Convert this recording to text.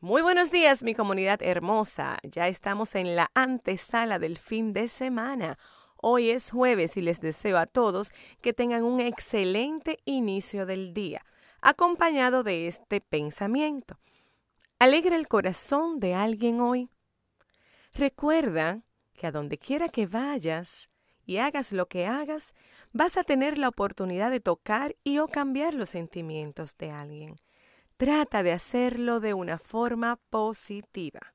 Muy buenos días, mi comunidad hermosa. Ya estamos en la antesala del fin de semana. Hoy es jueves y les deseo a todos que tengan un excelente inicio del día, acompañado de este pensamiento. Alegra el corazón de alguien hoy. Recuerda que a donde quiera que vayas y hagas lo que hagas, vas a tener la oportunidad de tocar y o cambiar los sentimientos de alguien. Trata de hacerlo de una forma positiva.